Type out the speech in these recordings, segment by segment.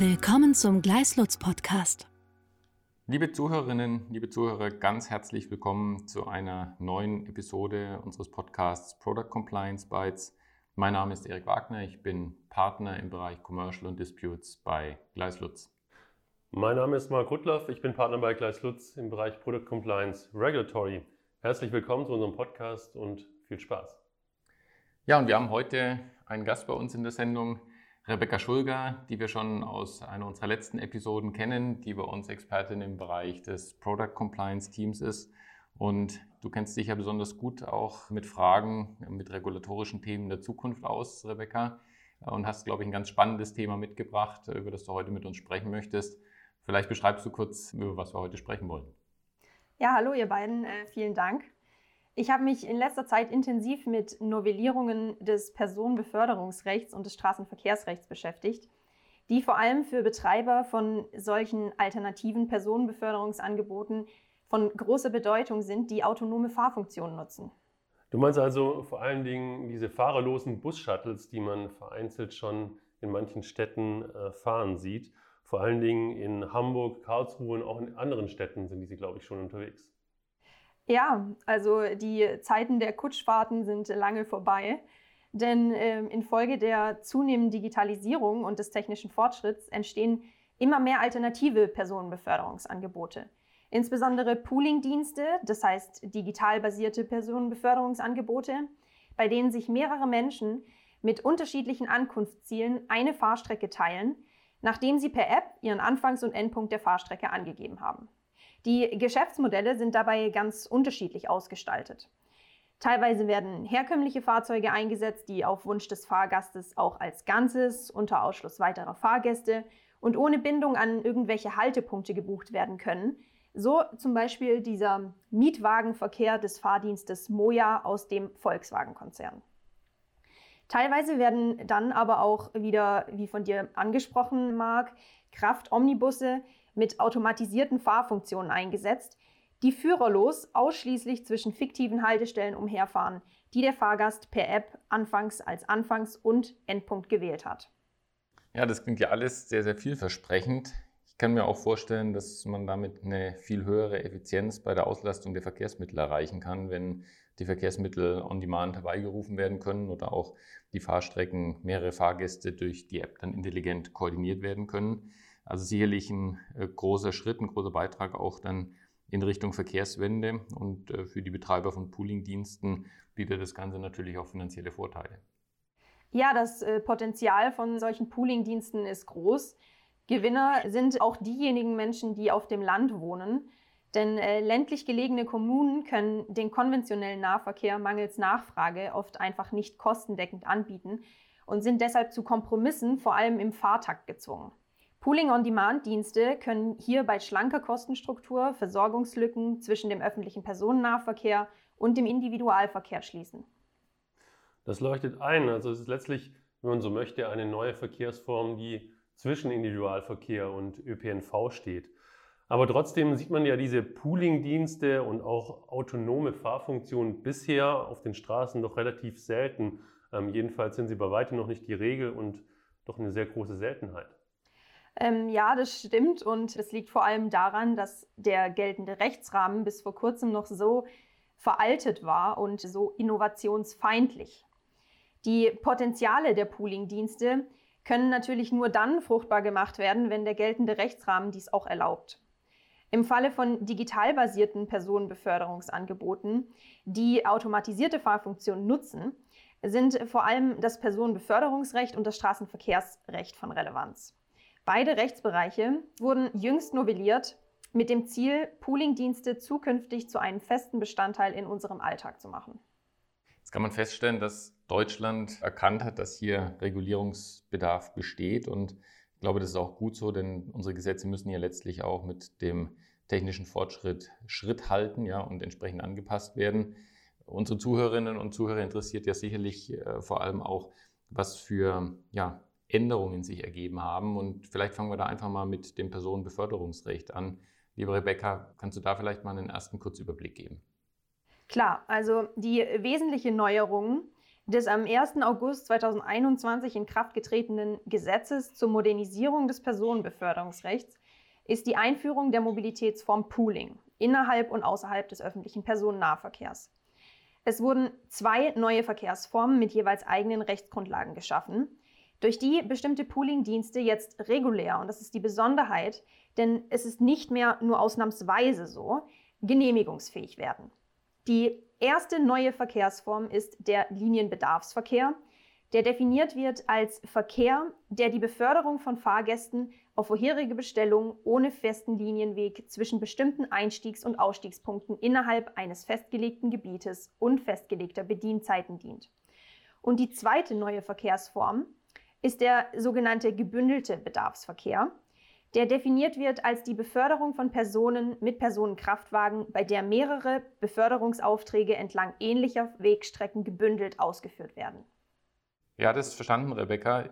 Willkommen zum Gleislutz Podcast. Liebe Zuhörerinnen, liebe Zuhörer, ganz herzlich willkommen zu einer neuen Episode unseres Podcasts Product Compliance Bytes. Mein Name ist Erik Wagner, ich bin Partner im Bereich Commercial und Disputes bei Gleislutz. Mein Name ist Marc Rudloff, ich bin Partner bei Gleislutz im Bereich Product Compliance Regulatory. Herzlich willkommen zu unserem Podcast und viel Spaß. Ja, und wir haben heute einen Gast bei uns in der Sendung, Rebecca Schulger, die wir schon aus einer unserer letzten Episoden kennen, die bei uns Expertin im Bereich des Product Compliance Teams ist. Und du kennst dich ja besonders gut auch mit Fragen, mit regulatorischen Themen der Zukunft aus, Rebecca, und hast, glaube ich, ein ganz spannendes Thema mitgebracht, über das du heute mit uns sprechen möchtest. Vielleicht beschreibst du kurz, über was wir heute sprechen wollen. Ja, hallo ihr beiden, äh, vielen Dank. Ich habe mich in letzter Zeit intensiv mit Novellierungen des Personenbeförderungsrechts und des Straßenverkehrsrechts beschäftigt, die vor allem für Betreiber von solchen alternativen Personenbeförderungsangeboten von großer Bedeutung sind, die autonome Fahrfunktionen nutzen. Du meinst also vor allen Dingen diese fahrerlosen Bus-Shuttles, die man vereinzelt schon in manchen Städten äh, fahren sieht. Vor allen Dingen in Hamburg, Karlsruhe und auch in anderen Städten sind diese, glaube ich, schon unterwegs. Ja, also die Zeiten der Kutschfahrten sind lange vorbei. Denn äh, infolge der zunehmenden Digitalisierung und des technischen Fortschritts entstehen immer mehr alternative Personenbeförderungsangebote. Insbesondere Pooling-Dienste, das heißt digital basierte Personenbeförderungsangebote, bei denen sich mehrere Menschen mit unterschiedlichen Ankunftszielen eine Fahrstrecke teilen, nachdem sie per App ihren Anfangs- und Endpunkt der Fahrstrecke angegeben haben. Die Geschäftsmodelle sind dabei ganz unterschiedlich ausgestaltet. Teilweise werden herkömmliche Fahrzeuge eingesetzt, die auf Wunsch des Fahrgastes auch als Ganzes unter Ausschluss weiterer Fahrgäste und ohne Bindung an irgendwelche Haltepunkte gebucht werden können. So zum Beispiel dieser Mietwagenverkehr des Fahrdienstes Moja aus dem Volkswagen-Konzern. Teilweise werden dann aber auch wieder, wie von dir angesprochen, Marc, Kraft-Omnibusse mit automatisierten Fahrfunktionen eingesetzt, die führerlos ausschließlich zwischen fiktiven Haltestellen umherfahren, die der Fahrgast per App anfangs als Anfangs- und Endpunkt gewählt hat. Ja, das klingt ja alles sehr, sehr vielversprechend. Ich kann mir auch vorstellen, dass man damit eine viel höhere Effizienz bei der Auslastung der Verkehrsmittel erreichen kann, wenn die Verkehrsmittel on demand herbeigerufen werden können oder auch die Fahrstrecken mehrere Fahrgäste durch die App dann intelligent koordiniert werden können. Also sicherlich ein äh, großer Schritt, ein großer Beitrag auch dann in Richtung Verkehrswende. Und äh, für die Betreiber von Poolingdiensten bietet das Ganze natürlich auch finanzielle Vorteile. Ja, das äh, Potenzial von solchen Poolingdiensten ist groß. Gewinner sind auch diejenigen Menschen, die auf dem Land wohnen. Denn ländlich gelegene Kommunen können den konventionellen Nahverkehr mangels Nachfrage oft einfach nicht kostendeckend anbieten und sind deshalb zu Kompromissen vor allem im Fahrtakt gezwungen. Pooling-on-Demand-Dienste können hier bei schlanker Kostenstruktur Versorgungslücken zwischen dem öffentlichen Personennahverkehr und dem Individualverkehr schließen. Das leuchtet ein. Also es ist letztlich, wenn man so möchte, eine neue Verkehrsform, die zwischen Individualverkehr und ÖPNV steht. Aber trotzdem sieht man ja diese Pooling-Dienste und auch autonome Fahrfunktionen bisher auf den Straßen doch relativ selten. Ähm, jedenfalls sind sie bei weitem noch nicht die Regel und doch eine sehr große Seltenheit. Ähm, ja, das stimmt und es liegt vor allem daran, dass der geltende Rechtsrahmen bis vor kurzem noch so veraltet war und so innovationsfeindlich. Die Potenziale der Pooling-Dienste können natürlich nur dann fruchtbar gemacht werden, wenn der geltende Rechtsrahmen dies auch erlaubt. Im Falle von digital basierten Personenbeförderungsangeboten, die automatisierte Fahrfunktionen nutzen, sind vor allem das Personenbeförderungsrecht und das Straßenverkehrsrecht von Relevanz. Beide Rechtsbereiche wurden jüngst novelliert mit dem Ziel, Poolingdienste zukünftig zu einem festen Bestandteil in unserem Alltag zu machen. Jetzt kann man feststellen, dass Deutschland erkannt hat, dass hier Regulierungsbedarf besteht und ich glaube, das ist auch gut so, denn unsere Gesetze müssen ja letztlich auch mit dem technischen Fortschritt Schritt halten ja, und entsprechend angepasst werden. Unsere Zuhörerinnen und Zuhörer interessiert ja sicherlich äh, vor allem auch, was für ja, Änderungen sich ergeben haben. Und vielleicht fangen wir da einfach mal mit dem Personenbeförderungsrecht an. Liebe Rebecca, kannst du da vielleicht mal einen ersten Kurzüberblick geben? Klar, also die wesentliche Neuerung, des am 1. August 2021 in Kraft getretenen Gesetzes zur Modernisierung des Personenbeförderungsrechts ist die Einführung der Mobilitätsform Pooling innerhalb und außerhalb des öffentlichen Personennahverkehrs. Es wurden zwei neue Verkehrsformen mit jeweils eigenen Rechtsgrundlagen geschaffen, durch die bestimmte Pooling-Dienste jetzt regulär, und das ist die Besonderheit, denn es ist nicht mehr nur ausnahmsweise so, genehmigungsfähig werden. Die erste neue Verkehrsform ist der Linienbedarfsverkehr, der definiert wird als Verkehr, der die Beförderung von Fahrgästen auf vorherige Bestellung ohne festen Linienweg zwischen bestimmten Einstiegs- und Ausstiegspunkten innerhalb eines festgelegten Gebietes und festgelegter Bedienzeiten dient. Und die zweite neue Verkehrsform ist der sogenannte gebündelte Bedarfsverkehr, der definiert wird als die Beförderung von Personen mit Personenkraftwagen, bei der mehrere Beförderungsaufträge entlang ähnlicher Wegstrecken gebündelt ausgeführt werden. Ja, das ist verstanden, Rebecca.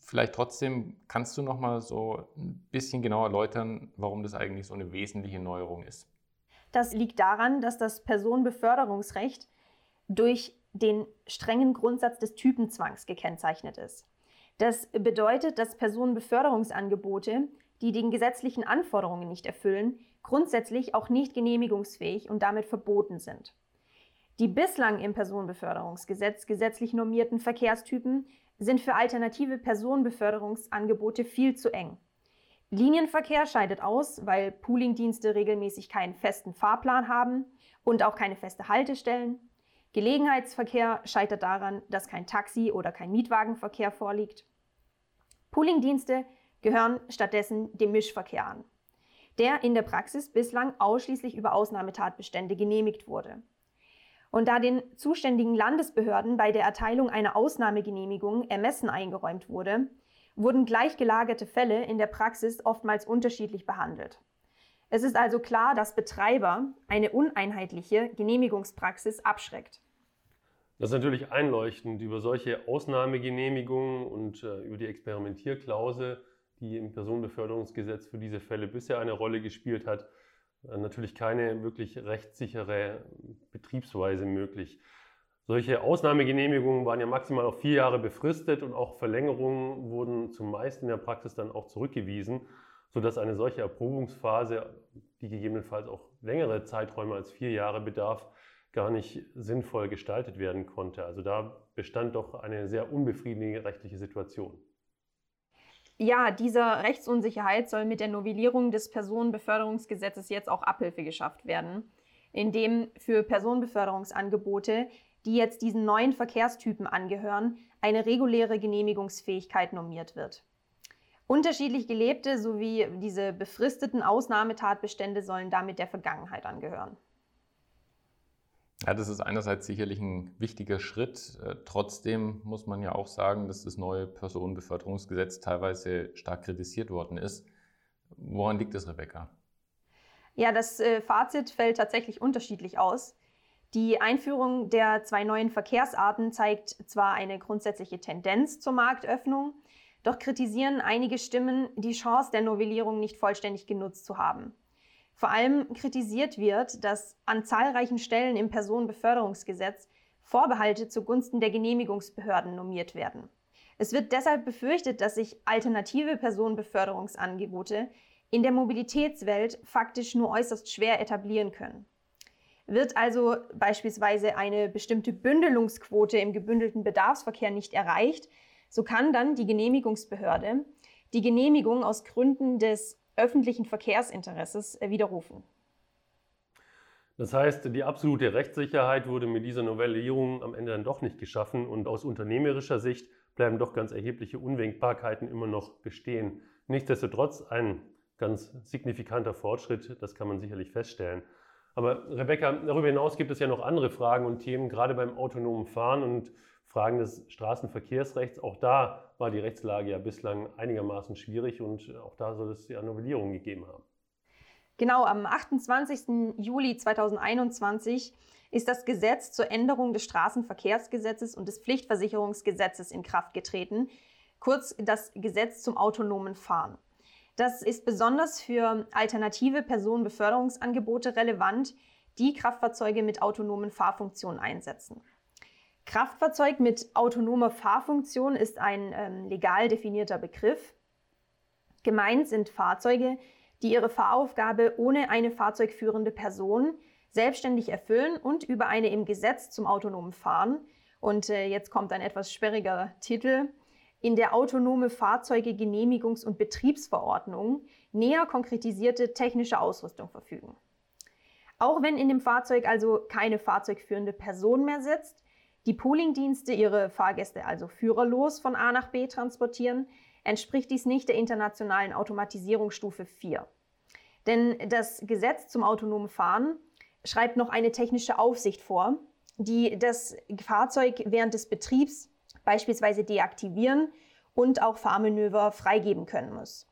Vielleicht trotzdem kannst du noch mal so ein bisschen genauer erläutern, warum das eigentlich so eine wesentliche Neuerung ist. Das liegt daran, dass das Personenbeförderungsrecht durch den strengen Grundsatz des Typenzwangs gekennzeichnet ist. Das bedeutet, dass Personenbeförderungsangebote, die den gesetzlichen Anforderungen nicht erfüllen, grundsätzlich auch nicht genehmigungsfähig und damit verboten sind. Die bislang im Personenbeförderungsgesetz gesetzlich normierten Verkehrstypen sind für alternative Personenbeförderungsangebote viel zu eng. Linienverkehr scheidet aus, weil Poolingdienste regelmäßig keinen festen Fahrplan haben und auch keine feste Haltestellen. Gelegenheitsverkehr scheitert daran, dass kein Taxi- oder kein Mietwagenverkehr vorliegt. Poolingdienste gehören stattdessen dem Mischverkehr an, der in der Praxis bislang ausschließlich über Ausnahmetatbestände genehmigt wurde. Und da den zuständigen Landesbehörden bei der Erteilung einer Ausnahmegenehmigung Ermessen eingeräumt wurde, wurden gleichgelagerte Fälle in der Praxis oftmals unterschiedlich behandelt. Es ist also klar, dass Betreiber eine uneinheitliche Genehmigungspraxis abschreckt. Das ist natürlich einleuchtend über solche Ausnahmegenehmigungen und äh, über die Experimentierklausel, die im Personenbeförderungsgesetz für diese Fälle bisher eine Rolle gespielt hat, äh, natürlich keine wirklich rechtssichere Betriebsweise möglich. Solche Ausnahmegenehmigungen waren ja maximal auf vier Jahre befristet und auch Verlängerungen wurden zumeist in der Praxis dann auch zurückgewiesen, sodass eine solche Erprobungsphase, die gegebenenfalls auch längere Zeiträume als vier Jahre bedarf, gar nicht sinnvoll gestaltet werden konnte. Also da bestand doch eine sehr unbefriedigende rechtliche Situation. Ja, dieser Rechtsunsicherheit soll mit der Novellierung des Personenbeförderungsgesetzes jetzt auch Abhilfe geschafft werden, indem für Personenbeförderungsangebote, die jetzt diesen neuen Verkehrstypen angehören, eine reguläre Genehmigungsfähigkeit normiert wird. Unterschiedlich gelebte sowie diese befristeten Ausnahmetatbestände sollen damit der Vergangenheit angehören. Ja, das ist einerseits sicherlich ein wichtiger Schritt. Äh, trotzdem muss man ja auch sagen, dass das neue Personenbeförderungsgesetz teilweise stark kritisiert worden ist. Woran liegt das, Rebecca? Ja, das äh, Fazit fällt tatsächlich unterschiedlich aus. Die Einführung der zwei neuen Verkehrsarten zeigt zwar eine grundsätzliche Tendenz zur Marktöffnung, doch kritisieren einige Stimmen, die Chance der Novellierung nicht vollständig genutzt zu haben. Vor allem kritisiert wird, dass an zahlreichen Stellen im Personenbeförderungsgesetz Vorbehalte zugunsten der Genehmigungsbehörden normiert werden. Es wird deshalb befürchtet, dass sich alternative Personenbeförderungsangebote in der Mobilitätswelt faktisch nur äußerst schwer etablieren können. Wird also beispielsweise eine bestimmte Bündelungsquote im gebündelten Bedarfsverkehr nicht erreicht, so kann dann die Genehmigungsbehörde die Genehmigung aus Gründen des öffentlichen Verkehrsinteresses widerrufen. Das heißt, die absolute Rechtssicherheit wurde mit dieser Novellierung am Ende dann doch nicht geschaffen und aus unternehmerischer Sicht bleiben doch ganz erhebliche Unwägbarkeiten immer noch bestehen. Nichtsdestotrotz ein ganz signifikanter Fortschritt, das kann man sicherlich feststellen. Aber Rebecca, darüber hinaus gibt es ja noch andere Fragen und Themen, gerade beim autonomen Fahren und Fragen des Straßenverkehrsrechts. Auch da war die Rechtslage ja bislang einigermaßen schwierig und auch da soll es ja Novellierungen gegeben haben. Genau, am 28. Juli 2021 ist das Gesetz zur Änderung des Straßenverkehrsgesetzes und des Pflichtversicherungsgesetzes in Kraft getreten, kurz das Gesetz zum autonomen Fahren. Das ist besonders für alternative Personenbeförderungsangebote relevant, die Kraftfahrzeuge mit autonomen Fahrfunktionen einsetzen. Kraftfahrzeug mit autonomer Fahrfunktion ist ein ähm, legal definierter Begriff. Gemeint sind Fahrzeuge, die ihre Fahraufgabe ohne eine fahrzeugführende Person selbstständig erfüllen und über eine im Gesetz zum autonomen Fahren, und äh, jetzt kommt ein etwas sperriger Titel, in der Autonome Fahrzeuge Genehmigungs- und Betriebsverordnung näher konkretisierte technische Ausrüstung verfügen. Auch wenn in dem Fahrzeug also keine fahrzeugführende Person mehr sitzt, die Poolingdienste ihre Fahrgäste also führerlos von A nach B transportieren, entspricht dies nicht der internationalen Automatisierungsstufe 4. Denn das Gesetz zum autonomen Fahren schreibt noch eine technische Aufsicht vor, die das Fahrzeug während des Betriebs beispielsweise deaktivieren und auch Fahrmanöver freigeben können muss.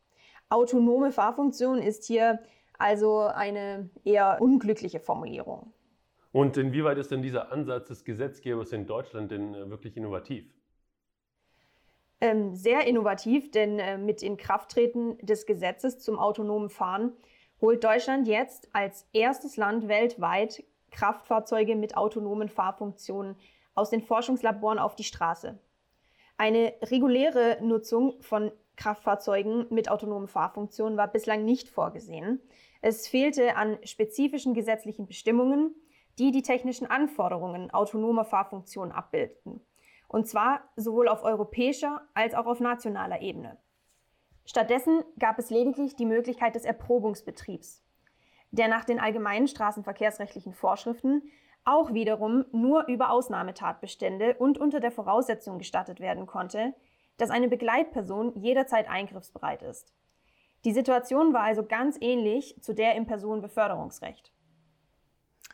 Autonome Fahrfunktion ist hier also eine eher unglückliche Formulierung. Und inwieweit ist denn dieser Ansatz des Gesetzgebers in Deutschland denn äh, wirklich innovativ? Ähm, sehr innovativ, denn äh, mit Inkrafttreten des Gesetzes zum autonomen Fahren holt Deutschland jetzt als erstes Land weltweit Kraftfahrzeuge mit autonomen Fahrfunktionen aus den Forschungslaboren auf die Straße. Eine reguläre Nutzung von Kraftfahrzeugen mit autonomen Fahrfunktionen war bislang nicht vorgesehen. Es fehlte an spezifischen gesetzlichen Bestimmungen, die die technischen Anforderungen autonomer Fahrfunktionen abbildeten. Und zwar sowohl auf europäischer als auch auf nationaler Ebene. Stattdessen gab es lediglich die Möglichkeit des Erprobungsbetriebs, der nach den allgemeinen straßenverkehrsrechtlichen Vorschriften auch wiederum nur über Ausnahmetatbestände und unter der Voraussetzung gestattet werden konnte, dass eine Begleitperson jederzeit eingriffsbereit ist. Die Situation war also ganz ähnlich zu der im Personenbeförderungsrecht.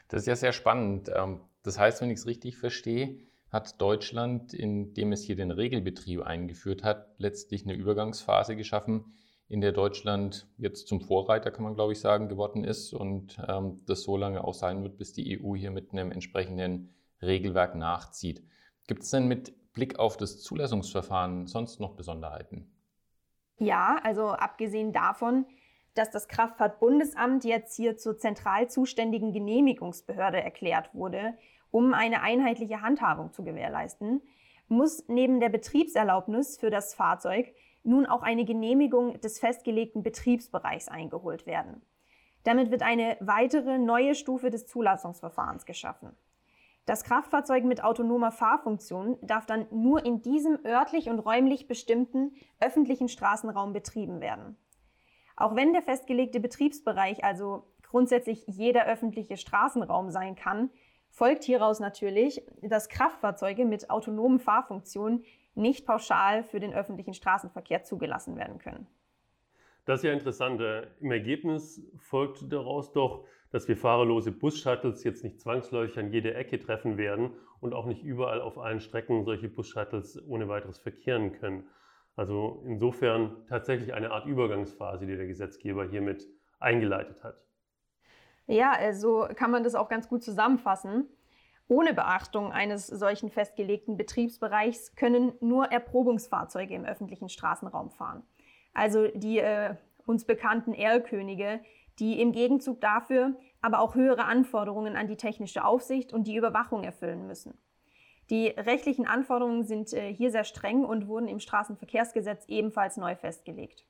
Das ist ja sehr spannend. Ähm, das heißt, wenn ich es richtig verstehe, hat Deutschland, indem es hier den Regelbetrieb eingeführt hat, letztlich eine Übergangsphase geschaffen, in der Deutschland jetzt zum Vorreiter, kann man glaube ich sagen, geworden ist und ähm, das so lange auch sein wird, bis die EU hier mit einem entsprechenden Regelwerk nachzieht. Gibt es denn mit Blick auf das Zulassungsverfahren sonst noch Besonderheiten? Ja, also abgesehen davon, dass das Kraftfahrtbundesamt jetzt hier zur zentral zuständigen Genehmigungsbehörde erklärt wurde, um eine einheitliche Handhabung zu gewährleisten, muss neben der Betriebserlaubnis für das Fahrzeug nun auch eine Genehmigung des festgelegten Betriebsbereichs eingeholt werden. Damit wird eine weitere neue Stufe des Zulassungsverfahrens geschaffen. Das Kraftfahrzeug mit autonomer Fahrfunktion darf dann nur in diesem örtlich und räumlich bestimmten öffentlichen Straßenraum betrieben werden. Auch wenn der festgelegte Betriebsbereich also grundsätzlich jeder öffentliche Straßenraum sein kann, folgt hieraus natürlich, dass Kraftfahrzeuge mit autonomen Fahrfunktionen nicht pauschal für den öffentlichen Straßenverkehr zugelassen werden können. Das ist ja interessant. Äh, Im Ergebnis folgt daraus doch, dass wir fahrerlose Bus-Shuttles jetzt nicht zwangsläufig an jede Ecke treffen werden und auch nicht überall auf allen Strecken solche Bus-Shuttles ohne weiteres verkehren können. Also insofern tatsächlich eine Art Übergangsphase, die der Gesetzgeber hiermit eingeleitet hat. Ja, so also kann man das auch ganz gut zusammenfassen. Ohne Beachtung eines solchen festgelegten Betriebsbereichs können nur Erprobungsfahrzeuge im öffentlichen Straßenraum fahren. Also die äh, uns bekannten Erlkönige, die im Gegenzug dafür aber auch höhere Anforderungen an die technische Aufsicht und die Überwachung erfüllen müssen. Die rechtlichen Anforderungen sind äh, hier sehr streng und wurden im Straßenverkehrsgesetz ebenfalls neu festgelegt.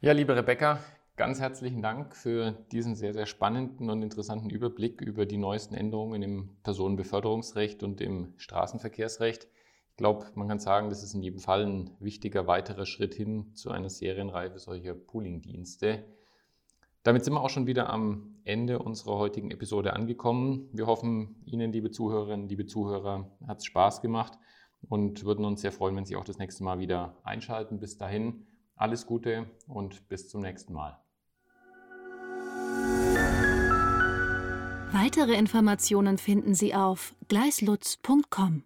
Ja, liebe Rebecca, Ganz herzlichen Dank für diesen sehr, sehr spannenden und interessanten Überblick über die neuesten Änderungen im Personenbeförderungsrecht und im Straßenverkehrsrecht. Ich glaube, man kann sagen, das ist in jedem Fall ein wichtiger weiterer Schritt hin zu einer Serienreihe solcher Pooling-Dienste. Damit sind wir auch schon wieder am Ende unserer heutigen Episode angekommen. Wir hoffen, Ihnen, liebe Zuhörerinnen, liebe Zuhörer, hat es Spaß gemacht und würden uns sehr freuen, wenn Sie auch das nächste Mal wieder einschalten. Bis dahin, alles Gute und bis zum nächsten Mal. Weitere Informationen finden Sie auf gleislutz.com.